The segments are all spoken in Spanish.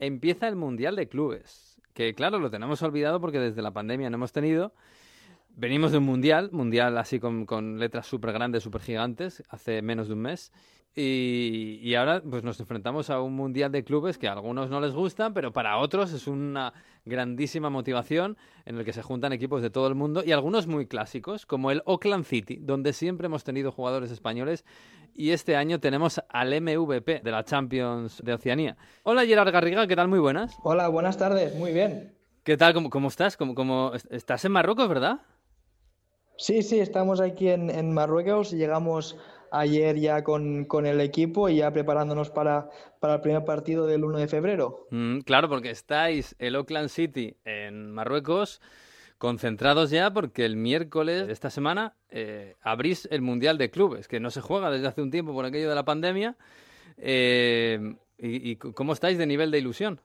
empieza el Mundial de Clubes, que claro, lo tenemos olvidado porque desde la pandemia no hemos tenido. Venimos de un Mundial, Mundial así con, con letras súper grandes, súper gigantes, hace menos de un mes. Y, y, ahora pues nos enfrentamos a un mundial de clubes que a algunos no les gustan, pero para otros es una grandísima motivación en el que se juntan equipos de todo el mundo y algunos muy clásicos, como el Auckland City, donde siempre hemos tenido jugadores españoles y este año tenemos al MVP de la Champions de Oceanía. Hola Gerard Garriga, ¿qué tal? Muy buenas. Hola, buenas tardes, muy bien. ¿Qué tal? ¿Cómo, cómo estás? ¿Cómo, cómo... ¿Estás en Marruecos, verdad? Sí, sí, estamos aquí en, en Marruecos y llegamos ayer ya con, con, el equipo y ya preparándonos para, para, el primer partido del 1 de febrero. Mm, claro, porque estáis el Auckland City en Marruecos concentrados ya porque el miércoles de esta semana eh, abrís el Mundial de Clubes, que no se juega desde hace un tiempo por aquello de la pandemia. Eh, y, ¿Y cómo estáis de nivel de ilusión?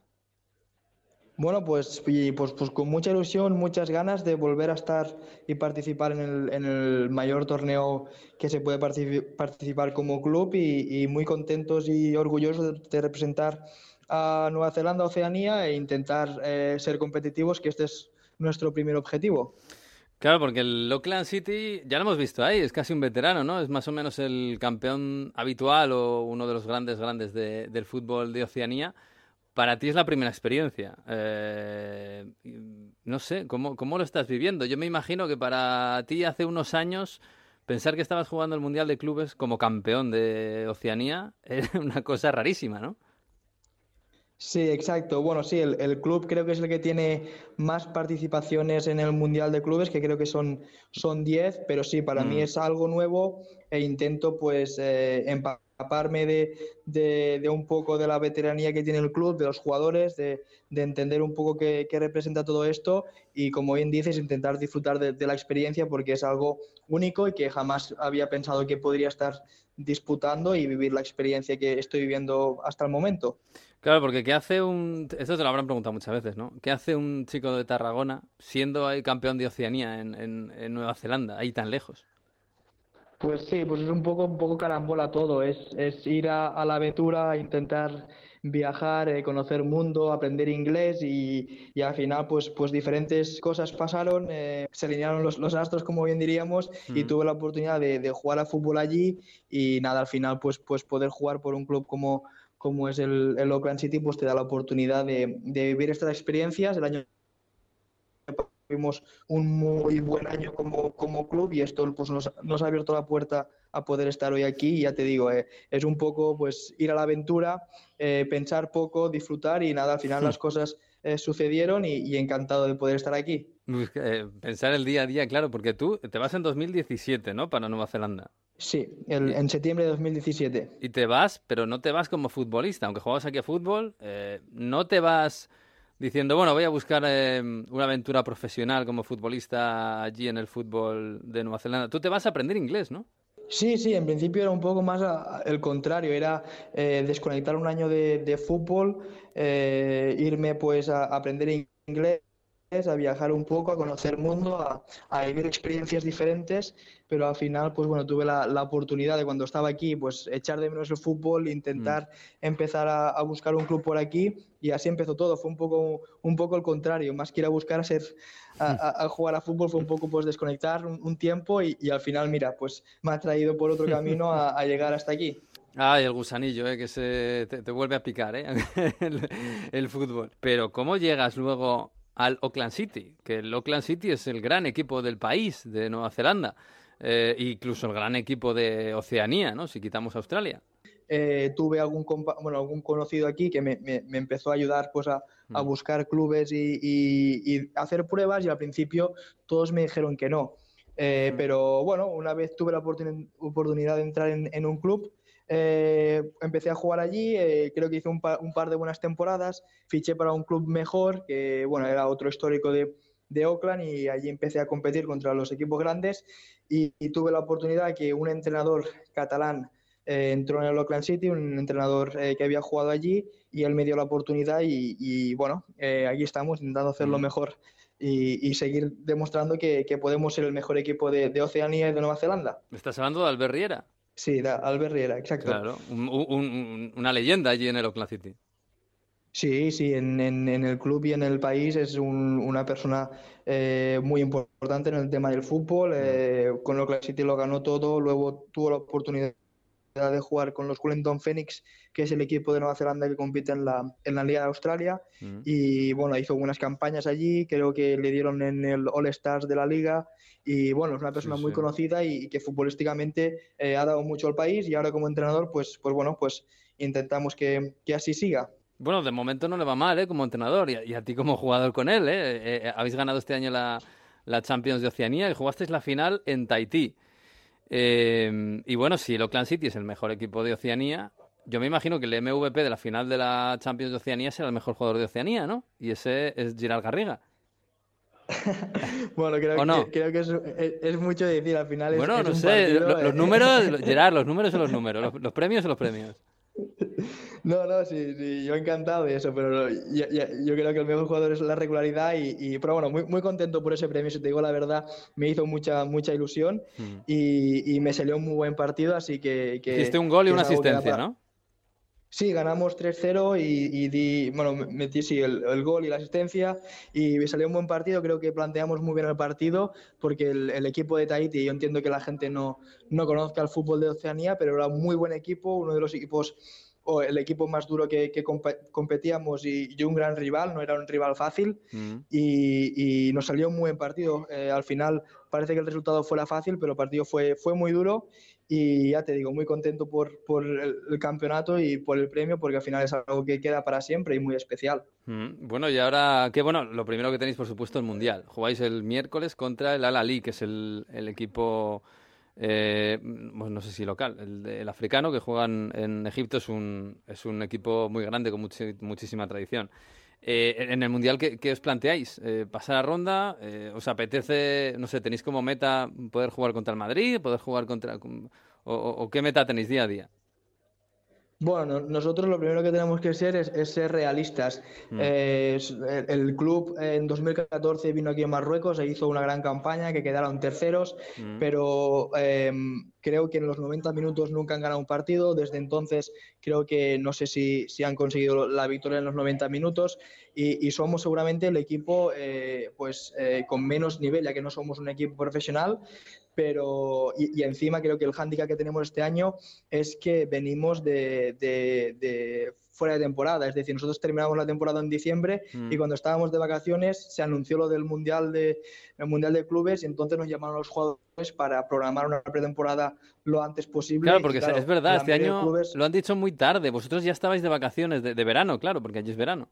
Bueno, pues, pues, pues con mucha ilusión, muchas ganas de volver a estar y participar en el, en el mayor torneo que se puede participar como club y, muy contentos y orgullosos de representar a Nueva Zelanda, Oceanía e intentar eh, ser competitivos, que este es nuestro primer objetivo. Claro, porque el Auckland City ya lo hemos visto ahí, es casi un veterano, ¿no? Es más o menos el campeón habitual o uno de los grandes, grandes de, del fútbol de Oceanía. Para ti es la primera experiencia. Eh, no sé, ¿cómo, ¿cómo lo estás viviendo? Yo me imagino que para ti hace unos años pensar que estabas jugando el Mundial de Clubes como campeón de Oceanía era una cosa rarísima, ¿no? Sí, exacto. Bueno, sí, el, el, club creo que es el que tiene más participaciones en el Mundial de Clubes, que creo que son, son 10, pero sí, para mm. mí es algo nuevo e intento pues eh, empaparme de, de, de, un poco de la veteranía que tiene el club, de los jugadores, de, de entender un poco qué, qué, representa todo esto y, como bien dices, intentar disfrutar de, de la experiencia porque es algo único y que jamás había pensado que podría estar disputando y vivir la experiencia que estoy viviendo hasta el momento. Claro, porque ¿qué hace un... Esto te lo habrán preguntado muchas veces, ¿no? ¿Qué hace un chico de Tarragona siendo ahí campeón de Oceanía en, en, en, Nueva Zelanda, ahí tan lejos? Pues sí, pues es un poco, un poco carambola todo. Es, es ir a, a la aventura, intentar viajar, eh, conocer mundo, aprender inglés y, y, al final pues, pues diferentes cosas pasaron, eh, se alinearon los, los, astros como bien diríamos mm. y tuve la oportunidad de, de, jugar a fútbol allí y nada, al final pues, pues poder jugar por un club como, como es el, el Auckland City, pues te da la oportunidad de, de vivir estas experiencias. El año tuvimos un muy buen año como, como club y esto pues, nos, nos, ha abierto la puerta a poder estar hoy aquí y ya te digo, eh, es un poco pues ir a la aventura, eh, pensar poco, disfrutar y nada, al final sí. las cosas eh, sucedieron y, y, encantado de poder estar aquí. pensar el día a día, claro, porque tú te vas en 2017, ¿no? Para Nueva Zelanda. Sí, el, en septiembre de 2017. Y te vas, pero no te vas como futbolista, aunque juegas aquí a fútbol, eh, no te vas diciendo, bueno, voy a buscar eh, una aventura profesional como futbolista allí en el fútbol de Nueva Zelanda. Tú te vas a aprender inglés, ¿no? Sí, sí, en principio era un poco más a, el contrario, era eh, desconectar un año de, de fútbol, eh, irme pues a, a aprender inglés a viajar un poco, a conocer el mundo, a, a, vivir experiencias diferentes, pero al final, pues bueno, tuve la, la, oportunidad de cuando estaba aquí, pues echar de menos el fútbol, intentar mm. empezar a, a, buscar un club por aquí y así empezó todo. Fue un poco, un poco el contrario, más que ir a buscar a, ser, a, jugar a fútbol, fue un poco pues desconectar un, un tiempo y, y, al final, mira, pues me ha traído por otro camino a, llegar hasta aquí. Ay, el gusanillo, ¿eh? que se te, te vuelve a picar ¿eh? el, el fútbol. Pero ¿cómo llegas luego al Auckland City, que el Auckland City es el gran equipo del país, de Nueva Zelanda, eh, incluso el gran equipo de Oceanía, ¿no? si quitamos Australia. Eh, tuve algún, bueno, algún conocido aquí que me, me, me empezó a ayudar pues, a, a mm. buscar clubes y, y, y, hacer pruebas y al principio todos me dijeron que no. Eh, mm. Pero bueno, una vez tuve la oportun oportunidad de entrar en, en un club, eh, empecé a jugar allí, eh, creo que hice un, pa un, par de buenas temporadas, fiché para un club mejor, que bueno, era otro histórico de, de Oakland y allí empecé a competir contra los equipos grandes y, y tuve la oportunidad que un entrenador catalán eh, entró en el Oakland City, un entrenador eh, que había jugado allí y él me dio la oportunidad y, y bueno, eh, aquí estamos intentando hacerlo mm. mejor y, y, seguir demostrando que, que, podemos ser el mejor equipo de, de Oceanía y de Nueva Zelanda. ¿Estás hablando de Albert Riera? Sí, de Albert Riera, exacto. Claro, un, un, una leyenda allí en el Oakland City. Sí, sí, en, en, el club y en el país es una persona eh, muy importante en el tema del fútbol. Eh, con que City lo ganó todo, luego tuvo la oportunidad de jugar con los Wellington Phoenix, que es el equipo de Nueva Zelanda que compite en la, en la Liga de Australia. Mm. Y bueno, hizo algunas campañas allí, creo que le dieron en el All Stars de la liga. Y bueno, es una persona muy conocida y, que futbolísticamente eh, ha dado mucho al país. Y ahora como entrenador, pues, pues bueno, pues intentamos que, que así siga. Bueno, de momento no le va mal, ¿eh? Como entrenador y a, ti como jugador con él, ¿eh? Eh, ¿eh? Habéis ganado este año la, la, Champions de Oceanía y jugasteis la final en Tahití. Eh, y bueno, si el Oakland City es el mejor equipo de Oceanía, yo me imagino que el MVP de la final de la Champions de Oceanía será el mejor jugador de Oceanía, ¿no? Y ese es Gerard Garriga. bueno, creo, que, creo que es, mucho decir, al final es Bueno, no sé, los, números, Gerard, los números son los números, los premios son los premios. No, no, sí, sí, yo encantado de eso, pero yo, creo que el mejor jugador es la regularidad y, pero bueno, muy, muy contento por ese premio, si te digo la verdad, me hizo mucha, mucha ilusión mm. y, me salió un muy buen partido, así que... que Hiciste un gol y una asistencia, ¿no? Sí, ganamos 3-0 y, di, bueno, metí sí, el, gol y la asistencia y me salió un buen partido. Creo que planteamos muy bien el partido porque el, equipo de Tahiti, yo entiendo que la gente no, no conozca el fútbol de Oceanía, pero era un muy buen equipo, uno de los equipos o el equipo más duro que, competíamos y, un gran rival, no era un rival fácil mm. y, nos salió un buen partido. Eh, al final parece que el resultado fuera fácil, pero el partido fue, fue muy duro y ya te digo, muy contento por, por el, campeonato y por el premio porque al final es algo que queda para siempre y muy especial. Mm. Bueno, y ahora, qué bueno, lo primero que tenéis por supuesto el Mundial. Jugáis el miércoles contra el Al-Ali, que es el, el equipo eh, pues no sé si local, el, africano que juegan en Egipto es un, es un equipo muy grande con muchísima tradición. Eh, en el Mundial, ¿qué, os planteáis? Eh, ¿Pasar a ronda? ¿Os apetece, no sé, tenéis como meta poder jugar contra el Madrid? ¿Poder jugar contra... o qué meta tenéis día a día? Bueno, nosotros lo primero que tenemos que ser es, ser realistas. Mm. Eh, el, club en 2014 vino aquí a Marruecos e hizo una gran campaña que quedaron terceros, mm. pero em, creo que en los 90 minutos nunca han ganado un partido. Desde entonces creo que no sé si, si han conseguido la victoria en los 90 minutos y, somos seguramente el equipo eh, pues eh, con menos nivel, ya que no somos un equipo profesional, pero y, encima creo que el hándicap que tenemos este año es que venimos de, de, fuera de temporada, es decir, nosotros terminamos la temporada en diciembre y mm. cuando estábamos de vacaciones se anunció lo del mundial de el mundial de clubes y entonces nos llamaron los jugadores para programar una pretemporada lo antes posible. Claro, porque es verdad, este año lo han dicho muy tarde, vosotros ya estabais de vacaciones de, de verano, claro, porque allí es verano.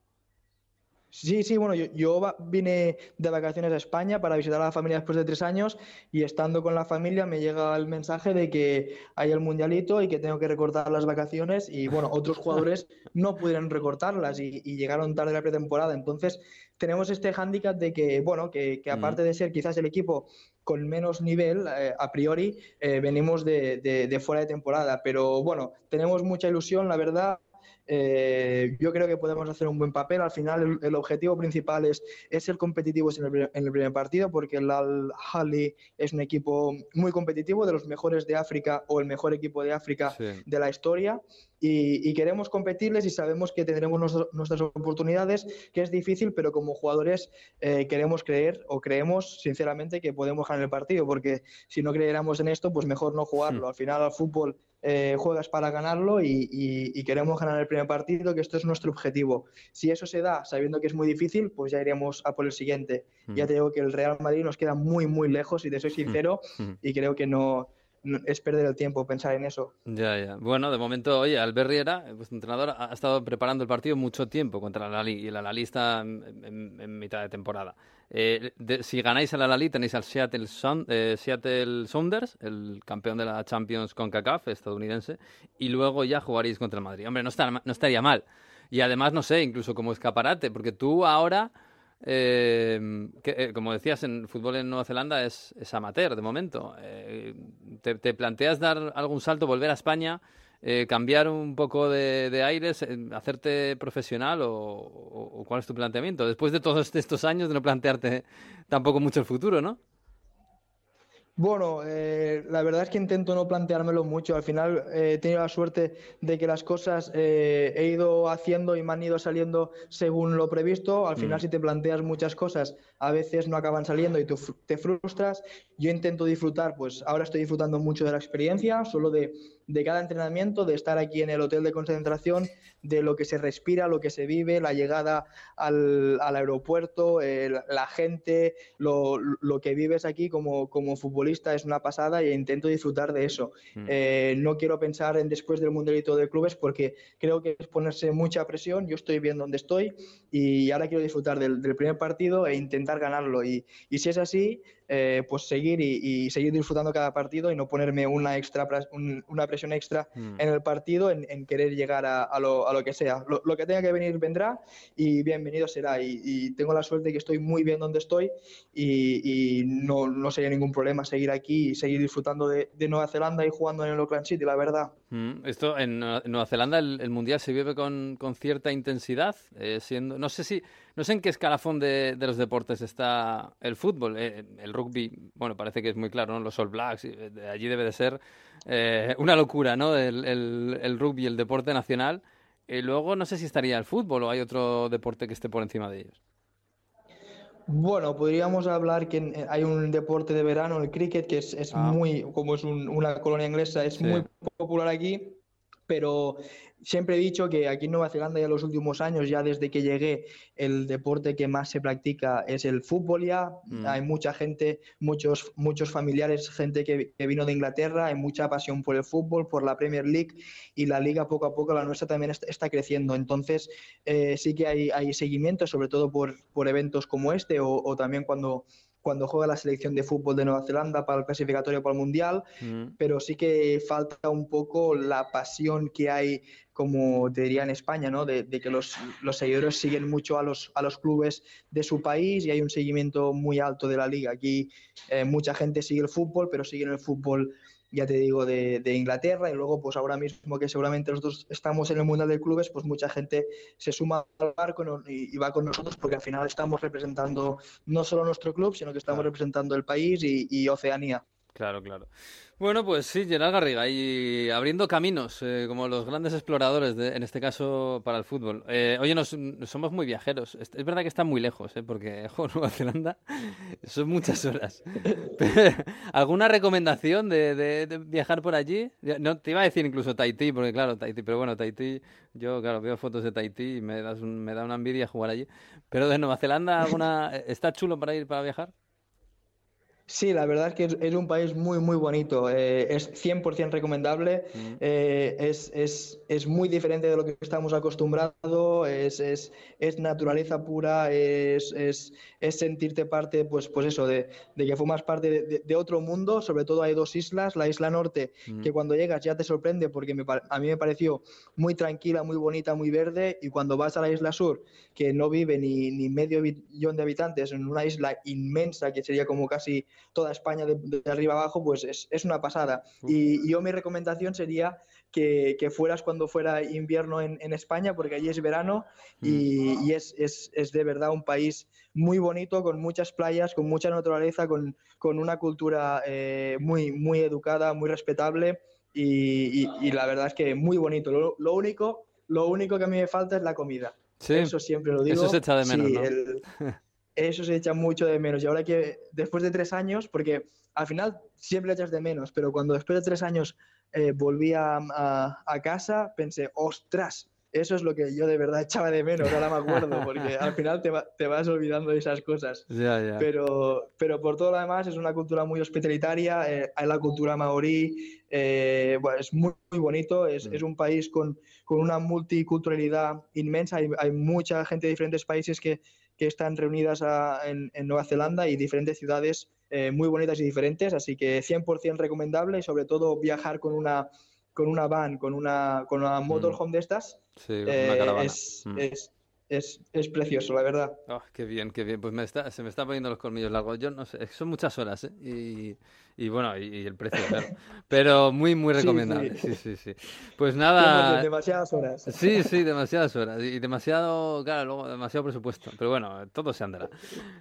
Sí, sí, bueno, yo, vine de vacaciones a España para visitar a la familia después de tres años y estando con la familia me llega el mensaje de que hay el mundialito y que tengo que recortar las vacaciones y bueno, otros jugadores no pudieron recortarlas y, llegaron tarde la pretemporada. Entonces tenemos este hándicap de que, bueno, que, aparte de ser quizás el equipo con menos nivel, eh, a priori, eh, venimos de, de fuera de temporada. Pero bueno, tenemos mucha ilusión, la verdad. Eh, yo creo que podemos hacer un buen papel. Al final, el, objetivo principal es, ser competitivos en el, primer partido, porque el Al-Hali es un equipo muy competitivo, de los mejores de África o el mejor equipo de África de la historia. Y, queremos competirles y sabemos que tendremos nuestras oportunidades, que es difícil, pero como jugadores eh, queremos creer o creemos sinceramente que podemos ganar el partido, porque si no creyéramos en esto, pues mejor no jugarlo. Hmm. Al final, al fútbol eh, juegas para ganarlo y, queremos ganar el primer partido, que esto es nuestro objetivo. Si eso se da sabiendo que es muy difícil, pues ya iremos a por el siguiente. Ya te digo que el Real Madrid nos queda muy, muy lejos y te soy sincero y creo que no, es perder el tiempo pensar en eso. Ya, ya. Bueno, de momento, oye, Albert Riera, vuestro entrenador, ha estado preparando el partido mucho tiempo contra la Lali y el Alali está en, mitad de temporada. Eh, si ganáis el Alali tenéis al Seattle, eh, Seattle Sounders, el campeón de la Champions con CACAF estadounidense, y luego ya jugaréis contra el Madrid. Hombre, no, está, no estaría mal. Y además, no sé, incluso como escaparate, porque tú ahora eh, que, eh, como decías, en fútbol en Nueva Zelanda es, amateur de momento. Eh, te, planteas dar algún salto, volver a España, eh, cambiar un poco de, aires, hacerte profesional o, cuál es tu planteamiento? Después de todos estos años de no plantearte tampoco mucho el futuro, ¿no? Bueno, eh, la verdad es que intento no planteármelo mucho. Al final eh, he tenido la suerte de que las cosas eh, he ido haciendo y me han ido saliendo según lo previsto. Al final, mm. si te planteas muchas cosas, a veces no acaban saliendo y tú te frustras. Yo intento disfrutar, pues ahora estoy disfrutando mucho de la experiencia, solo de de cada entrenamiento, de estar aquí en el hotel de concentración, de lo que se respira, lo que se vive, la llegada al, aeropuerto, la gente, lo, que vives aquí como, como, futbolista es una pasada e intento disfrutar de eso. Mm. Eh, no quiero pensar en después del Mundialito de Clubes porque creo que es ponerse mucha presión, yo estoy bien donde estoy y ahora quiero disfrutar del, primer partido e intentar ganarlo. Y, y si es así, eh, pues seguir y, seguir disfrutando cada partido y no ponerme una, extra, una presión extra mm. en el partido en, querer llegar a, lo, a, lo, que sea. Lo, que tenga que venir vendrá y bienvenido será. Y, tengo la suerte de que estoy muy bien donde estoy y, no, no, sería ningún problema seguir aquí y seguir disfrutando de, Nueva Zelanda y jugando en el Auckland City, la verdad. Mm, esto en Nueva Zelanda el, Mundial se vive con, con cierta intensidad, eh, siendo, no sé si no sé en qué escalafón de, los deportes está el fútbol. Eh, el rugby, bueno, parece que es muy claro, ¿no? Los All Blacks, eh, allí debe de ser una locura, ¿no? El, rugby, el deporte nacional. Y luego no sé si estaría el fútbol o hay otro deporte que esté por encima de ellos. Bueno, podríamos hablar que hay un deporte de verano, el cricket, que es, ah. muy, como es una colonia inglesa, es muy popular aquí, pero siempre he dicho que aquí en Nueva Zelanda ya en los últimos años, ya desde que llegué, el deporte que más se practica es el fútbol ya. Mm. Hay mucha gente, muchos, muchos familiares, gente que, vino de Inglaterra, hay mucha pasión por el fútbol, por la Premier League y la liga poco a poco, la nuestra también está, creciendo. Entonces eh, sí que hay, hay seguimiento, sobre todo por, por eventos como este o también cuando cuando juega la selección de fútbol de Nueva Zelanda para el clasificatorio para el Mundial, mm. pero sí que falta un poco la pasión que hay, como te diría en España, ¿no? de, que los, seguidores siguen mucho a los, a los clubes de su país y hay un seguimiento muy alto de la liga. Aquí eh, mucha gente sigue el fútbol, pero sigue el fútbol ya te digo, de, Inglaterra y luego pues ahora mismo que seguramente nosotros estamos en el Mundial de Clubes, pues mucha gente se suma al barco y, va con nosotros porque al final estamos representando no solo nuestro club, sino que estamos representando el país y Oceanía. Claro, claro. Bueno, pues sí, Gerard Garriga, y abriendo caminos, eh, como los grandes exploradores, de, en este caso para el fútbol. Eh, oye, nos, somos muy viajeros. Es, verdad que está muy lejos, eh, porque Nueva Zelanda son muchas horas. ¿Alguna recomendación de, viajar por allí? No, te iba a decir incluso Tahití, porque claro, Tahití, pero bueno, Tahití, yo claro, veo fotos de Tahití y me, das me da una envidia jugar allí. Pero de Nueva Zelanda, alguna ¿está chulo para ir para viajar? Sí, la verdad es que es, un país muy, muy bonito. Eh, es 100% recomendable. Mm. Eh, es, es, es, muy diferente de lo que estamos acostumbrados. Es, es naturaleza pura. Es, sentirte parte, pues, pues eso, de, de que formas parte de, otro mundo. Sobre todo hay dos islas. La isla norte, mm. que cuando llegas ya te sorprende porque a mí me pareció muy tranquila, muy bonita, muy verde. Y cuando vas a la isla sur, que no vive ni, ni medio millón de habitantes, en una isla inmensa que sería como casi toda España de, arriba abajo, pues es, una pasada. Y, yo mi recomendación sería que, fueras cuando fuera invierno en, España, porque allí es verano y, mm. es, de verdad un país muy bonito, con muchas playas, con mucha naturaleza, con, una cultura eh, muy, muy educada, muy respetable y, la verdad es que muy bonito. Lo, único, lo único que a mí me falta es la comida. Eso siempre lo digo. Eso se echa de menos, eso se echa mucho de menos. Y ahora que después de tres años, porque al final siempre echas de menos, pero cuando después de tres años eh, volví a, casa, pensé, ostras, eso es lo que yo de verdad echaba de menos, ahora me acuerdo, porque al final te, vas olvidando de esas cosas. Pero, pero por todo lo demás es una cultura muy hospitalitaria, eh, hay la cultura maorí, eh, es muy, bonito, es, mm. es, un país con, con una multiculturalidad inmensa, hay, hay mucha gente de diferentes países que, que están reunidas en, Nueva Zelanda y diferentes ciudades eh, muy bonitas y diferentes, así que 100% recomendable y sobre todo viajar con una, con una van, con una, con una mm. motorhome de estas, sí, una eh, es, mm. es, es, es precioso, la verdad. Oh, qué bien, qué bien. Pues me está, se me están poniendo los colmillos largos. Yo no sé, son muchas horas, ¿eh? Y, y bueno, y, el precio, claro. Pero muy, muy recomendable. Sí, sí, sí. Pues nada. Demasiadas horas. Sí, sí, demasiadas horas. Y demasiado, claro, luego demasiado presupuesto. Pero bueno, todo se andará.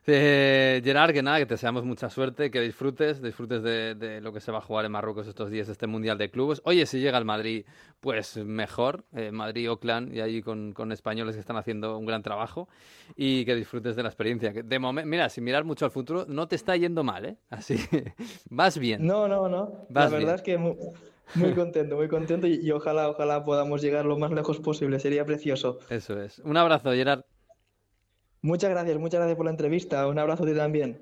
Eh, Gerard, que nada, que te deseamos mucha suerte, que disfrutes, disfrutes de, de, lo que se va a jugar en Marruecos estos días, este Mundial de Clubes. Oye, si llega al Madrid, pues mejor. Eh, Madrid, Oakland y ahí con, con españoles que están haciendo un gran trabajo. Y que disfrutes de la experiencia. De momento, mira, sin mirar mucho al futuro, no te está yendo mal, ¿eh? Así, vas bien. No, no, no. la verdad es que muy, muy contento, muy contento y, y, ojalá, ojalá podamos llegar lo más lejos posible. Sería precioso. Eso es. Un abrazo, Gerard. Muchas gracias, muchas gracias por la entrevista. Un abrazo a ti también.